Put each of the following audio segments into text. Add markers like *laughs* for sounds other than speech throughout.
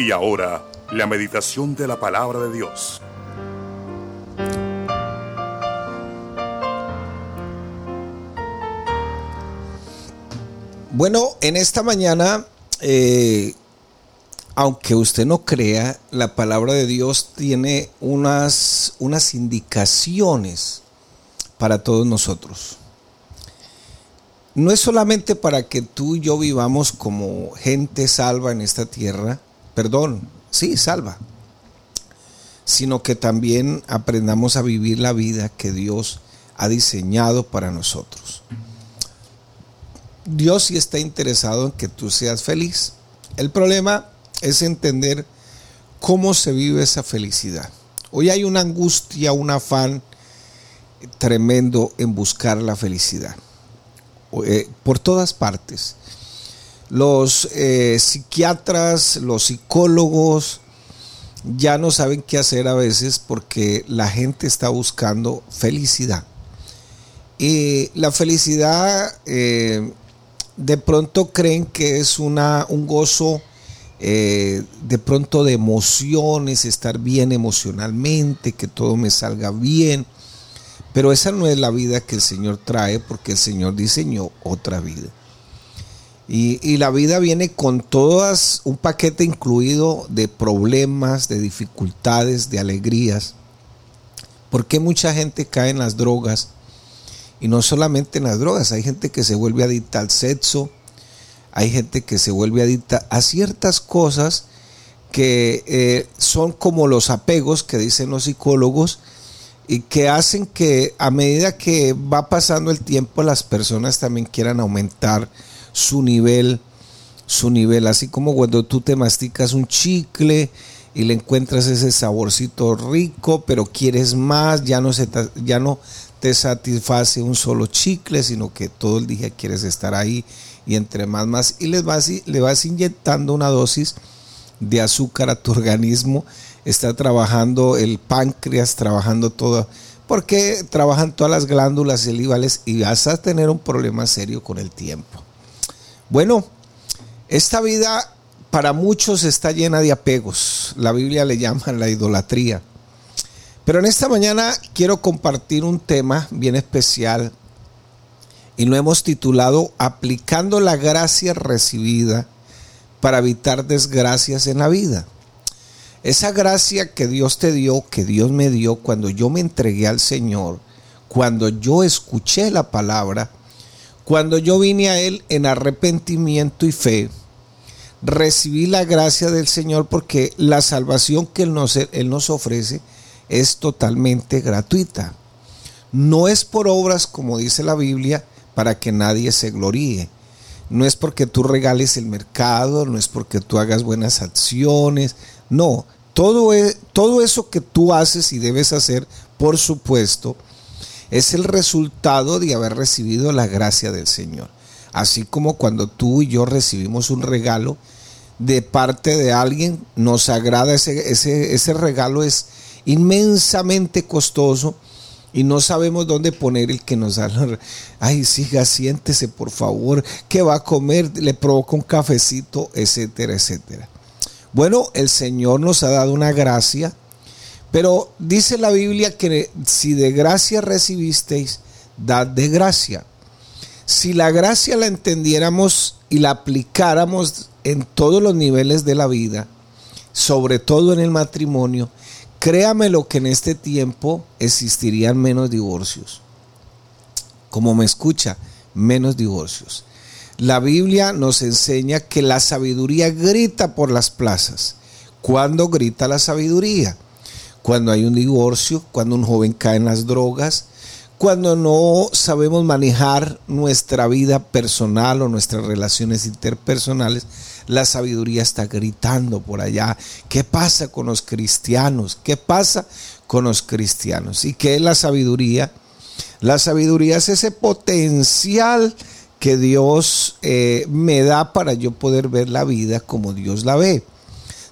Y ahora, la meditación de la palabra de Dios. Bueno, en esta mañana, eh, aunque usted no crea, la palabra de Dios tiene unas, unas indicaciones para todos nosotros. No es solamente para que tú y yo vivamos como gente salva en esta tierra, perdón, sí, salva, sino que también aprendamos a vivir la vida que Dios ha diseñado para nosotros. Dios sí está interesado en que tú seas feliz. El problema es entender cómo se vive esa felicidad. Hoy hay una angustia, un afán tremendo en buscar la felicidad. Eh, por todas partes. Los eh, psiquiatras, los psicólogos ya no saben qué hacer a veces porque la gente está buscando felicidad. Y la felicidad eh, de pronto creen que es una, un gozo de pronto de emociones, estar bien emocionalmente, que todo me salga bien. Pero esa no es la vida que el Señor trae porque el Señor diseñó otra vida. Y, la vida viene con todas, un paquete incluido de problemas, de dificultades, de alegrías. ¿Por qué mucha gente cae en las drogas? Y no solamente en las drogas, hay gente que se vuelve adicta al sexo, hay gente que se vuelve adicta a ciertas cosas que eh, son como los apegos que dicen los psicólogos, y que hacen que a medida que va pasando el tiempo las personas también quieran aumentar su nivel, su nivel, así como cuando tú te masticas un chicle y le encuentras ese saborcito rico, pero quieres más, ya no, se ya no te satisface un solo chicle, sino que todo el día quieres estar ahí y entre más más. Y les vas, le vas inyectando una dosis de azúcar a tu *laughs* organismo. Está trabajando el páncreas, trabajando todo, porque trabajan todas las glándulas salivales y vas a tener un problema serio con el tiempo. Bueno, esta vida para muchos está llena de apegos. La Biblia le llama la idolatría. Pero en esta mañana quiero compartir un tema bien especial y lo hemos titulado Aplicando la gracia recibida para evitar desgracias en la vida. Esa gracia que Dios te dio, que Dios me dio cuando yo me entregué al Señor, cuando yo escuché la palabra, cuando yo vine a Él en arrepentimiento y fe, recibí la gracia del Señor porque la salvación que Él nos, Él nos ofrece es totalmente gratuita. No es por obras, como dice la Biblia, para que nadie se gloríe. No es porque tú regales el mercado, no es porque tú hagas buenas acciones, no, todo, e, todo eso que tú haces y debes hacer, por supuesto, es el resultado de haber recibido la gracia del Señor. Así como cuando tú y yo recibimos un regalo de parte de alguien, nos agrada ese, regalo, es inmensamente costoso y no sabemos dónde poner el que nos da. Ay, siga, siéntese por favor, ¿qué va a comer? Le provoca un cafecito, etcétera, etcétera. Bueno, el Señor nos ha dado una gracia, pero dice la Biblia que si de gracia recibisteis, dad de gracia. Si la gracia la entendiéramos y la aplicáramos en todos los niveles de la vida, sobre todo en el matrimonio, créame lo que en este tiempo existirían menos divorcios. Como me escucha, menos divorcios. La Biblia nos enseña que la sabiduría grita por las plazas. ¿Cuándo grita la sabiduría? Cuando hay un divorcio, cuando un joven cae en las drogas, cuando no sabemos manejar nuestra vida personal o nuestras relaciones interpersonales, la sabiduría está gritando por allá. ¿Qué pasa con los cristianos? ¿Qué pasa con los cristianos? ¿Y qué es la sabiduría? La sabiduría es ese potencial que Dios eh, me da para yo poder ver la vida como Dios la ve.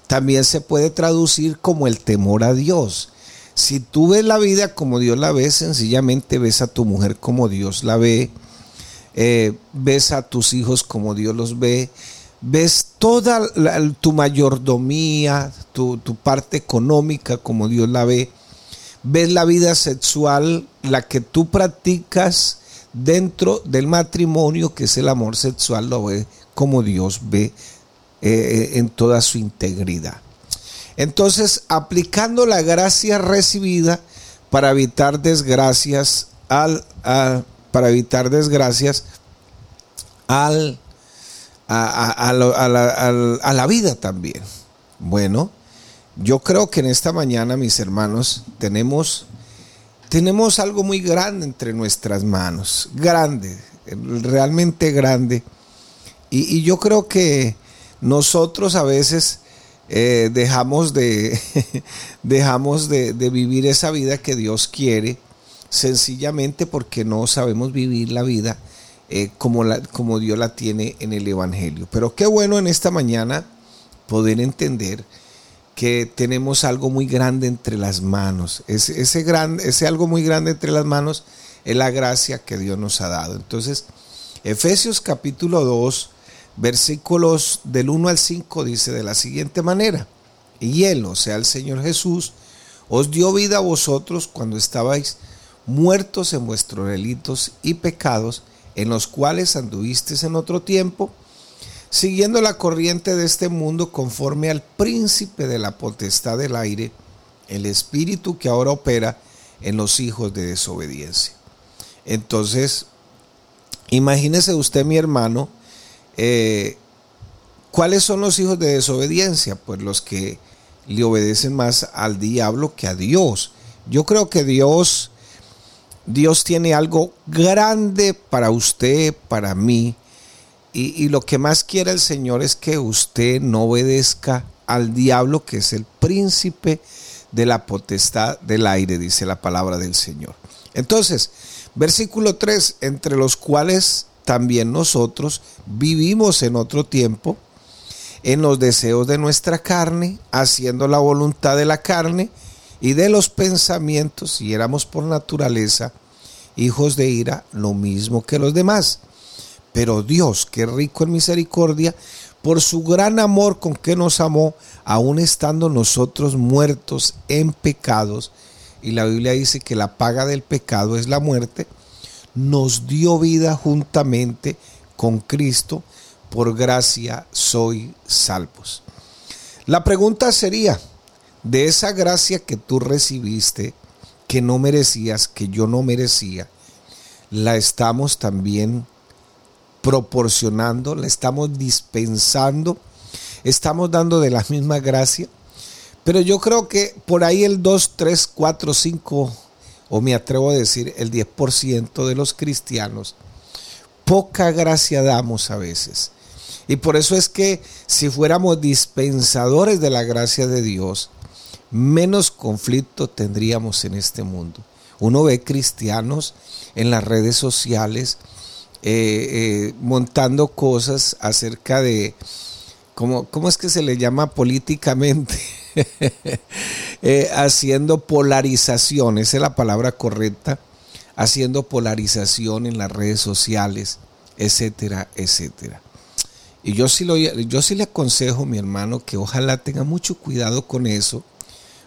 También se puede traducir como el temor a Dios. Si tú ves la vida como Dios la ve, sencillamente ves a tu mujer como Dios la ve, eh, ves a tus hijos como Dios los ve, ves toda tu mayordomía, tu, tu parte económica como Dios la ve, ves la vida sexual, la que tú practicas dentro del matrimonio, que es el amor sexual, lo ve como Dios ve eh, en toda su integridad. Entonces, aplicando la gracia recibida para evitar desgracias al, para evitar desgracias al, a, a la vida también. Bueno, yo creo que en esta mañana, mis hermanos, tenemos, tenemos algo muy grande entre nuestras manos, grande, realmente grande. Y, yo creo que nosotros a veces eh, dejamos, de, *laughs* dejamos de, vivir esa vida que Dios quiere, sencillamente porque no sabemos vivir la vida eh, como, la, como Dios la tiene en el Evangelio. Pero qué bueno en esta mañana poder entender que tenemos algo muy grande entre las manos. Ese, ese, gran, ese algo muy grande entre las manos es la gracia que Dios nos ha dado. Entonces, Efesios capítulo 2, versículos del 1 al 5 dice de la siguiente manera, y Él, o sea, el Señor Jesús, os dio vida a vosotros cuando estabais muertos en vuestros delitos y pecados, en los cuales anduvisteis en otro tiempo, siguiendo la corriente de este mundo conforme al príncipe de la potestad del aire, el espíritu que ahora opera en los hijos de desobediencia. Entonces, imagínese usted, mi hermano, eh, ¿cuáles son los hijos de desobediencia? Pues los que le obedecen más al diablo que a Dios. Yo creo que Dios, Dios tiene algo grande para usted, para mí, y, lo que más quiere el Señor es que usted no obedezca al diablo, que es el príncipe de la potestad del aire, dice la palabra del Señor. Entonces, versículo 3, entre los cuales también nosotros vivimos en otro tiempo, en los deseos de nuestra carne, haciendo la voluntad de la carne y de los pensamientos, y éramos por naturaleza hijos de ira, lo mismo que los demás. Pero Dios, que rico en misericordia, por su gran amor con que nos amó, aun estando nosotros muertos en pecados, y la Biblia dice que la paga del pecado es la muerte, nos dio vida juntamente con Cristo, por gracia soy salvos. La pregunta sería, de esa gracia que tú recibiste, que no merecías, que yo no merecía, la estamos también proporcionando, le estamos dispensando, estamos dando de la misma gracia. Pero yo creo que por ahí el 2, 3, 4, 5, o me atrevo a decir el 10% de los cristianos, poca gracia damos a veces. Y por eso es que si fuéramos dispensadores de la gracia de Dios, menos conflicto tendríamos en este mundo. Uno ve cristianos en las redes sociales eh, eh, montando cosas acerca de, ¿cómo, ¿cómo, es que se le llama políticamente? *laughs* *laughs* Eh, haciendo polarización, esa es la palabra correcta, haciendo polarización en las redes sociales, etcétera, etcétera. Y yo sí, lo, yo le aconsejo, mi hermano, que ojalá tenga mucho cuidado con eso,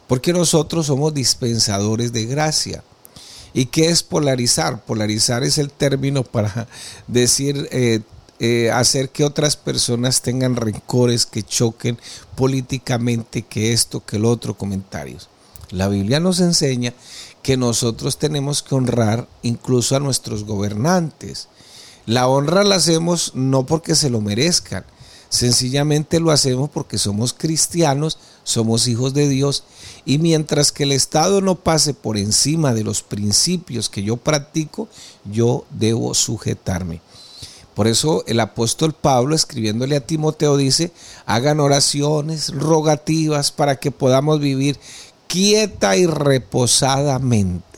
porque nosotros somos dispensadores de gracia. ¿Y qué es polarizar? Polarizar es el término para decir, eh, eh, hacer que otras personas tengan rencores, que choquen políticamente, que esto, que el otro, comentarios. La Biblia nos enseña que nosotros tenemos que honrar incluso a nuestros gobernantes. La honra la hacemos no porque se lo merezcan, sencillamente lo hacemos porque somos cristianos, somos hijos de Dios y mientras que el Estado no pase por encima de los principios que yo practico, yo debo sujetarme. Por eso el apóstol Pablo, escribiéndole a Timoteo, dice, hagan oraciones, rogativas para que podamos vivir quieta y reposadamente.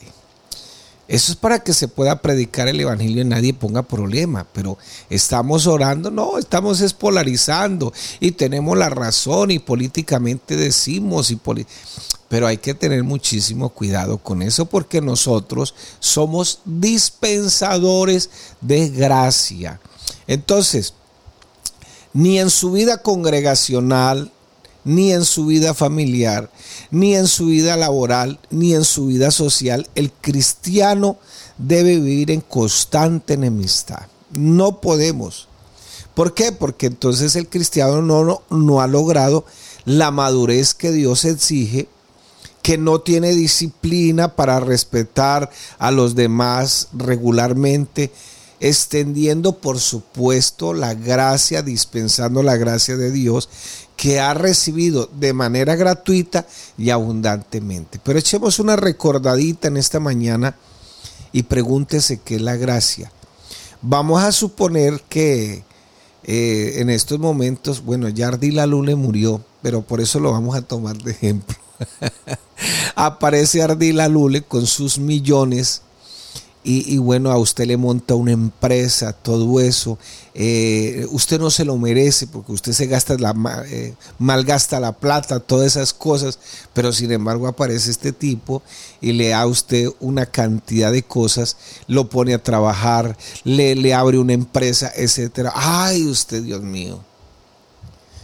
Eso es para que se pueda predicar el Evangelio y nadie ponga problema, pero estamos orando, no, estamos espolarizando y tenemos la razón y políticamente decimos, y pero hay que tener muchísimo cuidado con eso porque nosotros somos dispensadores de gracia. Entonces, ni en su vida congregacional, ni en su vida familiar, ni en su vida laboral, ni en su vida social, el cristiano debe vivir en constante enemistad. No podemos. ¿Por qué? Porque entonces el cristiano no, no, ha logrado la madurez que Dios exige, que no tiene disciplina para respetar a los demás regularmente, extendiendo por supuesto la gracia, dispensando la gracia de Dios que ha recibido de manera gratuita y abundantemente. Pero echemos una recordadita en esta mañana y pregúntese qué es la gracia. Vamos a suponer que eh, en estos momentos, bueno, Yardi Lule murió, pero por eso lo vamos a tomar de ejemplo. *laughs* Aparece Ardila Lule con sus millones y, bueno, a usted le monta una empresa, todo eso. Eh, usted no se lo merece porque usted se gasta la, eh, malgasta la plata, todas esas cosas, pero sin embargo aparece este tipo y le da a usted una cantidad de cosas, lo pone a trabajar, le, le abre una empresa, etcétera. Ay, usted, Dios mío.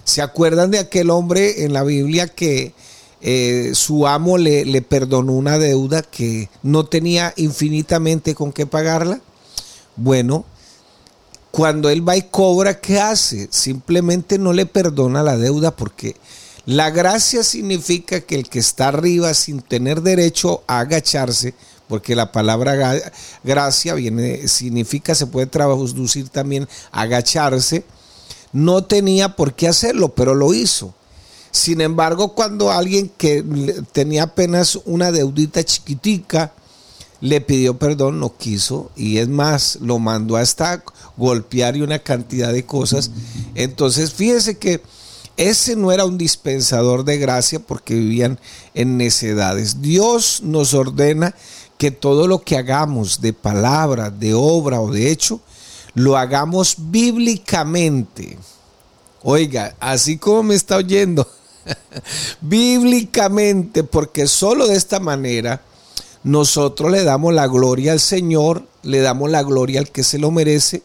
¿Se acuerdan de aquel hombre en la Biblia que eh, su amo le, le, perdonó una deuda que no tenía infinitamente con qué pagarla. Bueno, cuando él va y cobra, ¿qué hace? Simplemente no le perdona la deuda porque la gracia significa que el que está arriba sin tener derecho a agacharse, porque la palabra gracia viene, significa, se puede traducir también agacharse, no tenía por qué hacerlo, pero lo hizo. Sin embargo, cuando alguien que tenía apenas una deudita chiquitica le pidió perdón, no quiso y es más, lo mandó hasta golpear y una cantidad de cosas. Entonces, fíjese que ese no era un dispensador de gracia porque vivían en necedades. Dios nos ordena que todo lo que hagamos de palabra, de obra o de hecho, lo hagamos bíblicamente. Oiga, así como me está oyendo, *laughs* bíblicamente, porque solo de esta manera nosotros le damos la gloria al Señor, le damos la gloria al que se lo merece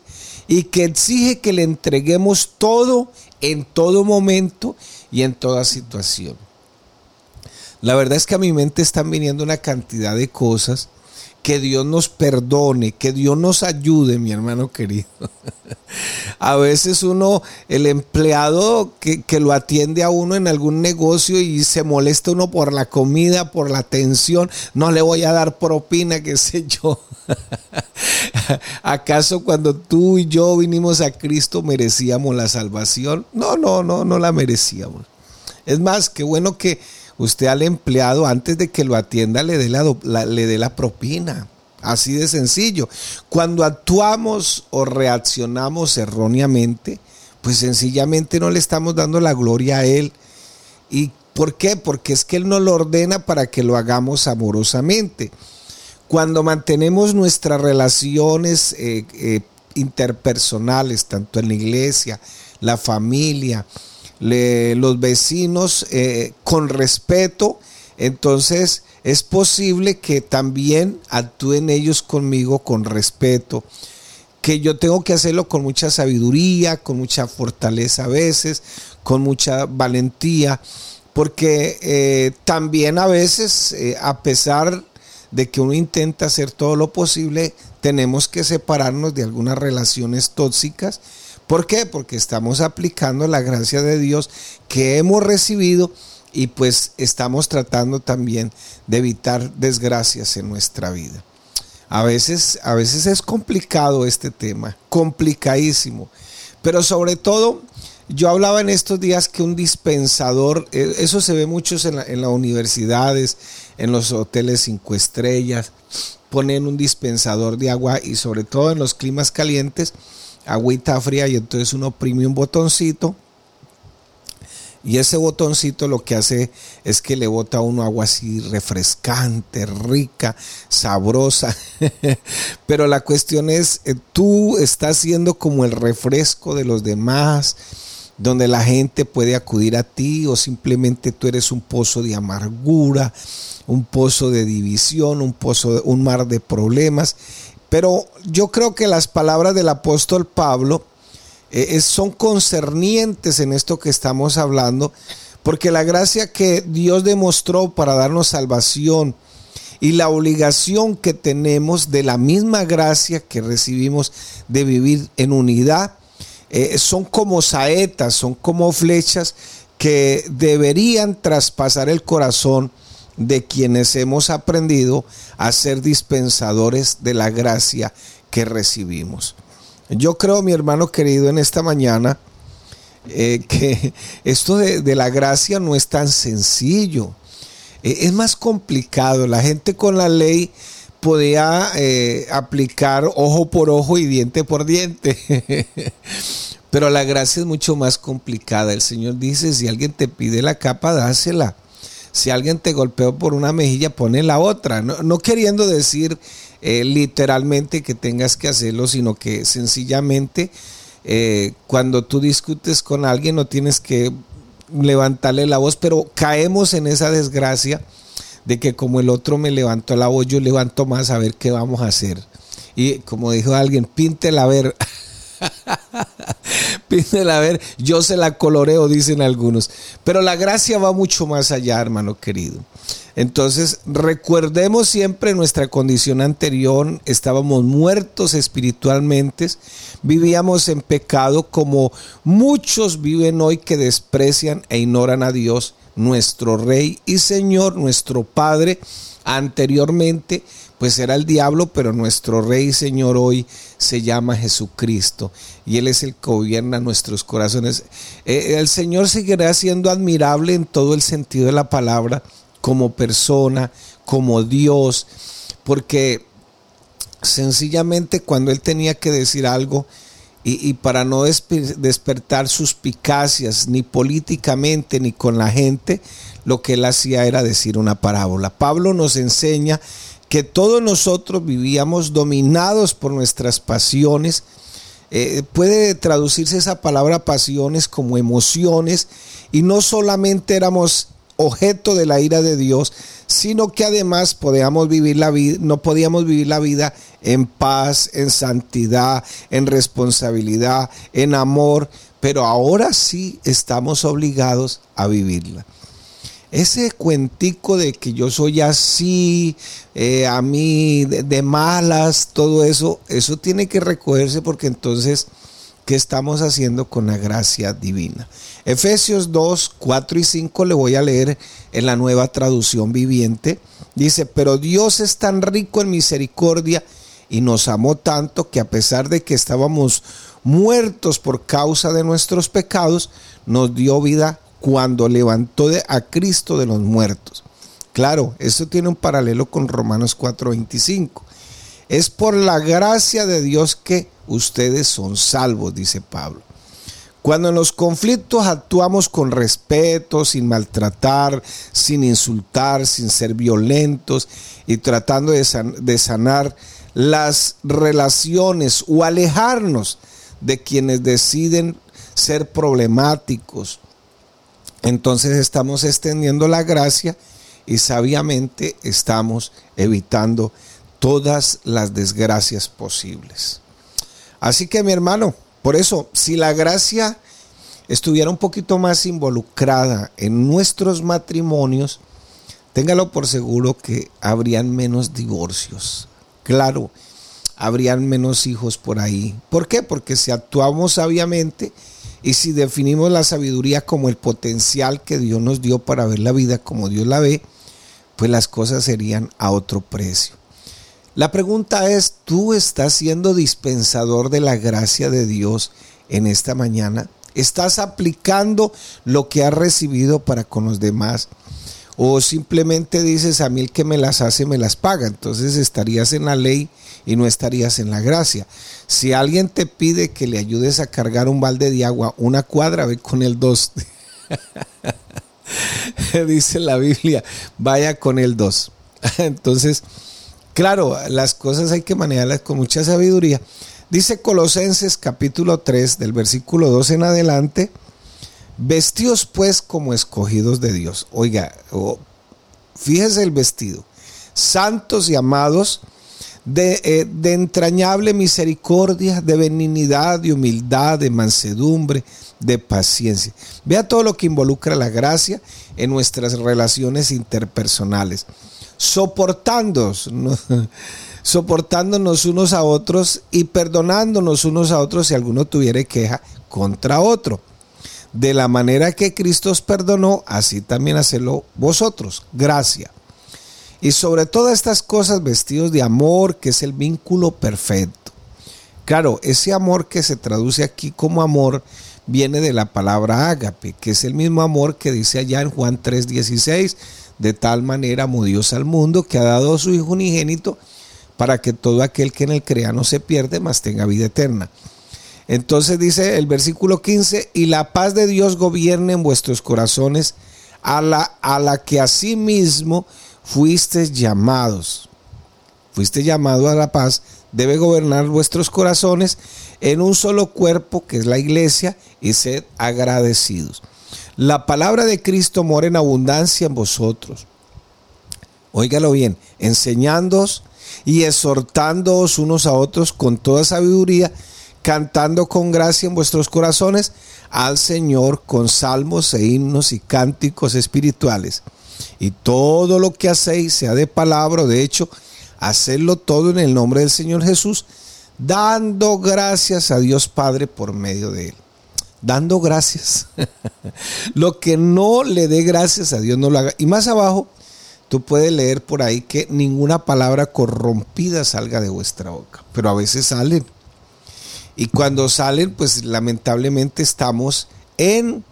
y que exige que le entreguemos todo en todo momento y en toda situación. La verdad es que a mi mente están viniendo una cantidad de cosas que Dios nos perdone, que Dios nos ayude, mi hermano querido. *laughs* a veces uno, el empleado que, lo atiende a uno en algún negocio y se molesta uno por la comida, por la atención, no le voy a dar propina, *laughs* qué sé yo. *laughs* ¿Acaso cuando tú y yo vinimos a Cristo merecíamos la salvación? No, no, no, no la merecíamos. Es más, qué bueno que usted al empleado antes de que lo atienda le dé la, le dé la propina. Así de sencillo. Cuando actuamos o reaccionamos erróneamente, pues sencillamente no le estamos dando la gloria a Él. ¿Y por qué? Porque es que Él nos lo ordena para que lo hagamos amorosamente. Cuando mantenemos nuestras relaciones eh, eh, interpersonales, tanto en la iglesia, la familia, los vecinos eh, con respeto, entonces es posible que también actúen ellos conmigo con respeto, que yo tengo que hacerlo con mucha sabiduría, con mucha fortaleza a veces, con mucha valentía, porque eh, también a veces, eh, a pesar de que uno intenta hacer todo lo posible, tenemos que separarnos de algunas relaciones tóxicas ¿Por qué? Porque estamos aplicando la gracia de Dios que hemos recibido y pues estamos tratando también de evitar desgracias en nuestra vida. A veces, a veces es complicado este tema, complicadísimo. Pero sobre todo, yo hablaba en estos días que un dispensador, eh, eso se ve muchos en, en las universidades, en los hoteles cinco estrellas, ponen un dispensador de agua y sobre todo en los climas calientes, agüita fría y entonces uno oprime un botoncito y ese botoncito lo que hace es que le bota a uno agua así refrescante, rica, sabrosa. *laughs* Pero la cuestión es, eh, tú estás siendo como el refresco de los demás, donde la gente puede acudir a ti o simplemente tú eres un pozo de amargura, un pozo de división, un pozo, de, un mar de problemas pero yo creo que las palabras del apóstol Pablo eh, son concernientes en esto que estamos hablando, porque la gracia que Dios demostró para darnos salvación y la obligación que tenemos de la misma gracia que recibimos de vivir en unidad, eh, son como saetas, son como flechas que deberían traspasar el corazón de quienes hemos aprendido a ser dispensadores de la gracia que recibimos. Yo creo, mi hermano querido, en esta mañana, eh, *laughs* que esto de, la gracia no es tan sencillo. Eh, es más complicado. La gente con la ley podía eh, aplicar ojo por ojo y diente por diente. *laughs* Pero la gracia es mucho más complicada. El Señor dice, si alguien te pide la capa, dásela. Si alguien te golpeó por una mejilla, pone la otra. No, queriendo decir eh, literalmente que tengas que hacerlo, sino que sencillamente eh, cuando tú discutes con alguien no tienes que levantarle la voz, pero caemos en esa desgracia de que como el otro me levantó la voz, yo levanto más a ver qué vamos a hacer. Y como dijo alguien, píntela ver. *laughs* *laughs* Pídela a ver, yo se la coloreo, dicen algunos. Pero la gracia va mucho más allá, hermano querido. Entonces, recordemos siempre nuestra condición anterior, estábamos muertos espiritualmente, vivíamos en pecado como muchos viven hoy que desprecian e ignoran a Dios, nuestro Rey y Señor, nuestro Padre, anteriormente pues era el diablo, pero nuestro Rey y Señor hoy se llama Jesucristo y Él es el que gobierna nuestros corazones. Eh, el Señor seguirá siendo admirable en todo el sentido de la palabra, como persona, como Dios, porque sencillamente cuando Él tenía que decir algo, y, para no despertar suspicacias ni políticamente ni con la gente, lo que él hacía era decir una parábola. Pablo nos enseña que todos nosotros vivíamos dominados por nuestras pasiones. Eh, puede traducirse esa palabra pasiones como emociones y no solamente éramos objeto de la ira de Dios, sino que además podíamos vivir la vida, no podíamos vivir la vida en paz, en santidad, en responsabilidad, en amor, pero ahora sí estamos obligados a vivirla ese cuentico de que yo soy así, eh, a mí de, malas, todo eso, eso tiene que recogerse porque entonces, ¿qué estamos haciendo con la gracia divina? Efesios 2, 4 y 5 le voy a leer en la nueva traducción viviente. Dice, pero Dios es tan rico en misericordia y nos amó tanto que a pesar de que estábamos muertos por causa de nuestros pecados, nos dio vida cuando levantó a Cristo de los muertos. Claro, eso tiene un paralelo con Romanos 4:25. Es por la gracia de Dios que ustedes son salvos, dice Pablo. Cuando en los conflictos actuamos con respeto, sin maltratar, sin insultar, sin ser violentos y tratando de sanar las relaciones o alejarnos de quienes deciden ser problemáticos entonces estamos extendiendo la gracia y sabiamente estamos evitando todas las desgracias posibles. Así que mi hermano, por eso, si la gracia estuviera un poquito más involucrada en nuestros matrimonios, téngalo por seguro que habrían menos divorcios. Claro, habrían menos hijos por ahí. ¿Por qué? Porque si actuamos sabiamente, y si definimos la sabiduría como el potencial que Dios nos dio para ver la vida como Dios la ve, pues las cosas serían a otro precio. La pregunta es, ¿tú estás siendo dispensador de la gracia de Dios en esta mañana? ¿Estás aplicando lo que has recibido para con los demás? ¿O simplemente dices, a mí el que me las hace me las paga? Entonces estarías en la ley y no estarías en la gracia. Si alguien te pide que le ayudes a cargar un balde de agua una cuadra, ve con el dos. *laughs* Dice la Biblia, vaya con el dos. *laughs* Entonces, claro, las cosas hay que manejarlas con mucha sabiduría. Dice Colosenses capítulo 3 del versículo 2 en adelante, vestidos pues como escogidos de Dios. Oiga, fíjese el vestido, santos y amados, de, eh, de, entrañable misericordia, de benignidad, de humildad, de mansedumbre, de paciencia. Vea todo lo que involucra la gracia en nuestras relaciones interpersonales. Soportándonos, *laughs* soportándonos unos a otros y perdonándonos unos a otros si alguno tuviera queja contra otro. De la manera que Cristo os perdonó, así también hacedlo vosotros. Gracia. Y sobre todas estas cosas vestidos de amor, que es el vínculo perfecto. Claro, ese amor que se traduce aquí como amor viene de la palabra ágape, que es el mismo amor que dice allá en Juan 3:16, de tal manera amó Dios al mundo que ha dado a su Hijo unigénito para que todo aquel que en él crea no se pierde, mas tenga vida eterna. Entonces dice el versículo 15, y la paz de Dios gobierne en vuestros corazones, a la, a la que asimismo fuisteis llamados. Fuiste llamado a la paz, debe gobernar vuestros corazones en un solo cuerpo que es la iglesia y sed agradecidos. La palabra de Cristo mora en abundancia en vosotros. Óigalo bien, enseñándoos y exhortándoos unos a otros con toda sabiduría, cantando con gracia en vuestros corazones al Señor con salmos e himnos y cánticos espirituales. Y todo lo que hacéis, sea de palabra o de hecho, hacedlo todo en el nombre del Señor Jesús, dando gracias a Dios Padre por medio de él. Dando gracias. *laughs* lo que no le dé gracias a Dios no lo haga. Y más abajo, tú puedes leer por ahí que ninguna palabra corrompida salga de vuestra boca. Pero a veces salen. Y cuando salen, pues lamentablemente estamos en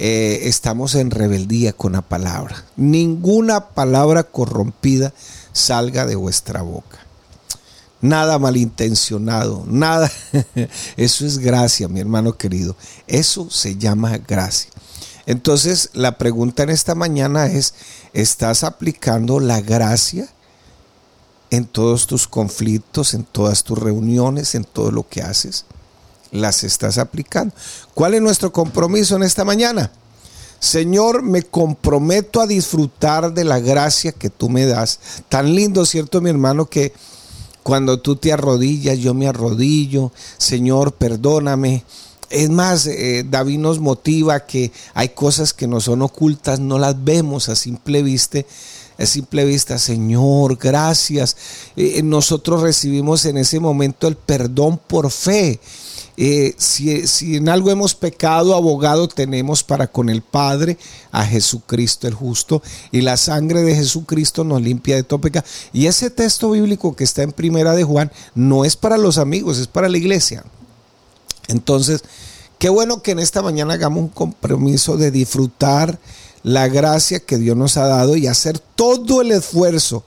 eh, estamos en rebeldía con la palabra. Ninguna palabra corrompida salga de vuestra boca. Nada malintencionado, nada. *laughs* Eso es gracia, mi hermano querido. Eso se llama gracia. Entonces, la pregunta en esta mañana es, ¿estás aplicando la gracia en todos tus conflictos, en todas tus reuniones, en todo lo que haces? ¿Las estás aplicando? ¿Cuál es nuestro compromiso en esta mañana? Señor, me comprometo a disfrutar de la gracia que tú me das. Tan lindo, ¿cierto, mi hermano? Que cuando tú te arrodillas, yo me arrodillo. Señor, perdóname. Es más, eh, David nos motiva que hay cosas que nos son ocultas, no las vemos a simple vista. A simple vista, Señor, gracias. Eh, nosotros recibimos en ese momento el perdón por fe. Eh, si, en algo hemos pecado, abogado tenemos para con el Padre a Jesucristo el justo y la sangre de Jesucristo nos limpia de todo pecado. Y ese texto bíblico que está en primera de Juan no es para los amigos, es para la iglesia. Entonces, qué bueno que en esta mañana hagamos un compromiso de disfrutar la gracia que Dios nos ha dado y hacer todo el esfuerzo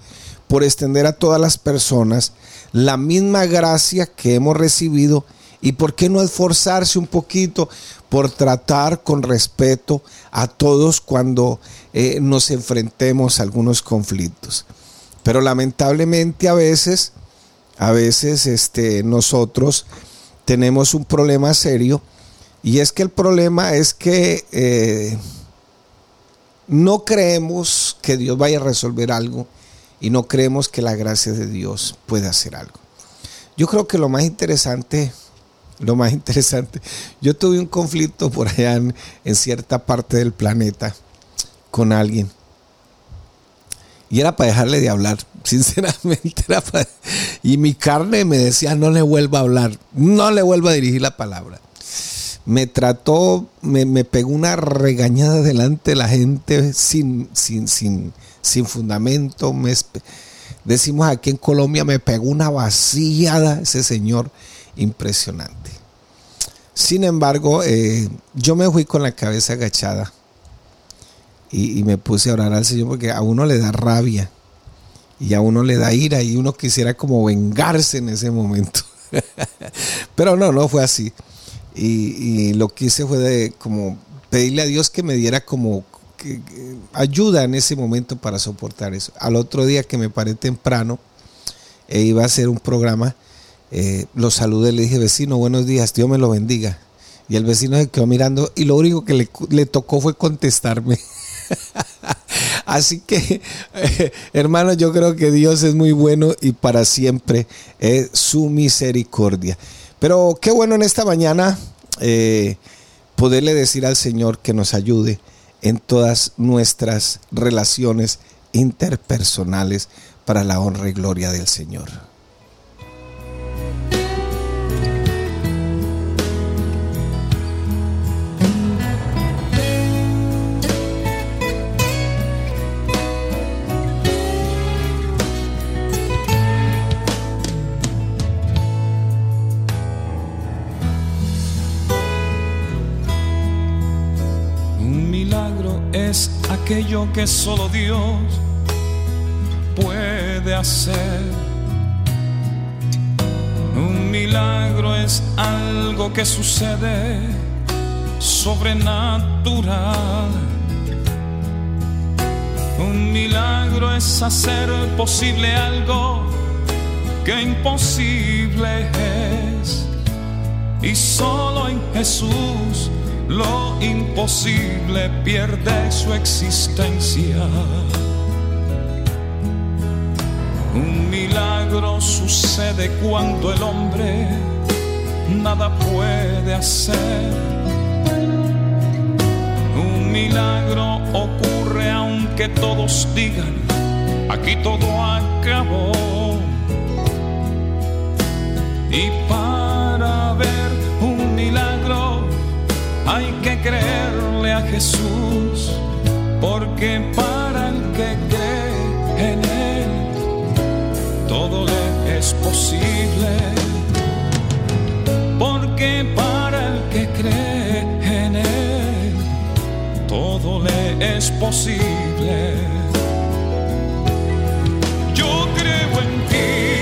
por extender a todas las personas la misma gracia que hemos recibido ¿Y por qué no esforzarse un poquito por tratar con respeto a todos cuando eh, nos enfrentemos a algunos conflictos? Pero lamentablemente a veces, a veces este, nosotros tenemos un problema serio y es que el problema es que eh, no creemos que Dios vaya a resolver algo y no creemos que la gracia de Dios pueda hacer algo. Yo creo que lo más interesante lo más interesante. Yo tuve un conflicto por allá en, cierta parte del planeta con alguien. Y era para dejarle de hablar, *laughs* sinceramente. Era y mi carne me decía, no le vuelva a hablar, no le vuelva a dirigir la palabra. Me trató, me, me pegó una regañada delante de la gente sin, sin, sin, sin fundamento. Me, decimos aquí en Colombia, me pegó una vaciada ese señor impresionante. Sin embargo, eh, yo me fui con la cabeza agachada y, me puse a orar al Señor porque a uno le da rabia y a uno le da ira y uno quisiera como vengarse en ese momento. *laughs* Pero no, no fue así. Y, lo que hice fue como pedirle a Dios que me diera como ayuda en ese momento para soportar eso. Al otro día que me paré temprano e iba a hacer un programa, eh, lo saludé, le dije, vecino, buenos días, Dios me lo bendiga. Y el vecino se quedó mirando y lo único que le, tocó fue contestarme. *laughs* Así que, *laughs* eh, hermanos, yo creo que Dios es muy bueno y para siempre es su misericordia. Pero qué bueno en esta mañana eh, poderle decir al Señor que nos ayude en todas nuestras relaciones interpersonales para la honra y gloria del Señor. Aquello que solo Dios puede hacer. Un milagro es algo que sucede sobrenatural. Un milagro es hacer posible algo que imposible es. Y solo en Jesús lo imposible pierde su existencia. Un milagro sucede cuando el hombre nada puede hacer. Un milagro ocurre aunque todos digan, aquí todo acabó. Y creerle a Jesús, porque para el que cree en Él, todo le es posible. Porque para el que cree en Él, todo le es posible. Yo creo en ti.